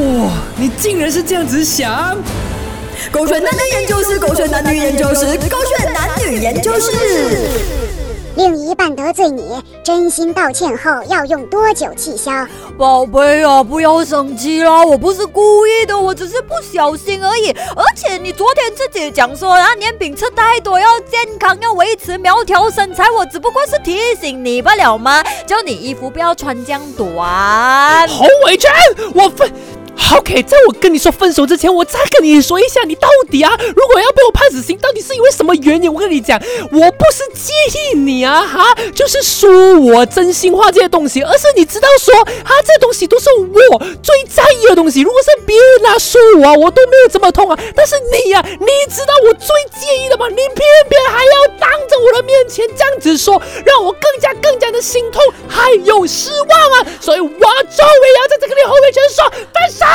哇，你竟然是这样子想！狗选男女研究室，狗选男女研究室，狗选男女研究室。另一半得罪你，真心道歉后要用多久气消？宝贝啊，不要生气啦，我不是故意的，我只是不小心而已。而且你昨天自己讲说啊，年饼吃太多要健康，要维持苗条身材，我只不过是提醒你不了吗？叫你衣服不要穿这样短。洪伟全，我分。OK，在我跟你说分手之前，我再跟你说一下，你到底啊，如果要被我判死刑，到底是因为什么原因？我跟你讲，我不是介意你啊，哈，就是说我真心话这些东西，而是你知道说，啊，这东西都是我最在意的东西。如果是别人啊说我啊，我都没有这么痛啊，但是你呀，你知道我最介意的吗？你偏偏还要当着我的面前这样子说，我更加更加的心痛，还有失望啊，所以我终于要在这个里后面全说分手。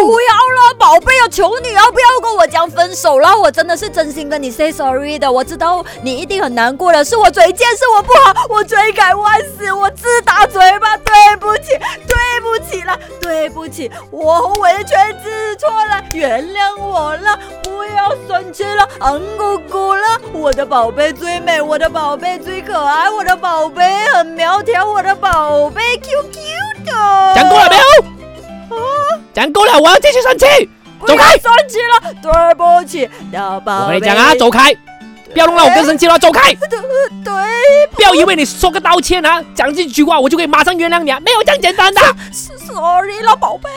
不要了，宝贝啊，求你啊，不要跟我讲分手了，我真的是真心跟你 say sorry 的。我知道你一定很难过的，是我嘴贱，是我不好，我罪该万死，我自打嘴巴，对不起，对不起了，对不起，我完全知错了，原谅我了，不要生气了，昂姑姑了，我的宝贝最美，我的宝贝最可爱，我的宝贝很苗条，我的宝贝 Q Q 的。讲够了没有？讲够了，我要继续生气，走开！生气了，对不起，宝贝。我跟你讲啊，走开！不要弄到我更生气了，走开！对，不要以为你说个道歉啊，讲这句话我就可以马上原谅你啊，没有这样简单的。Sorry 了，宝贝。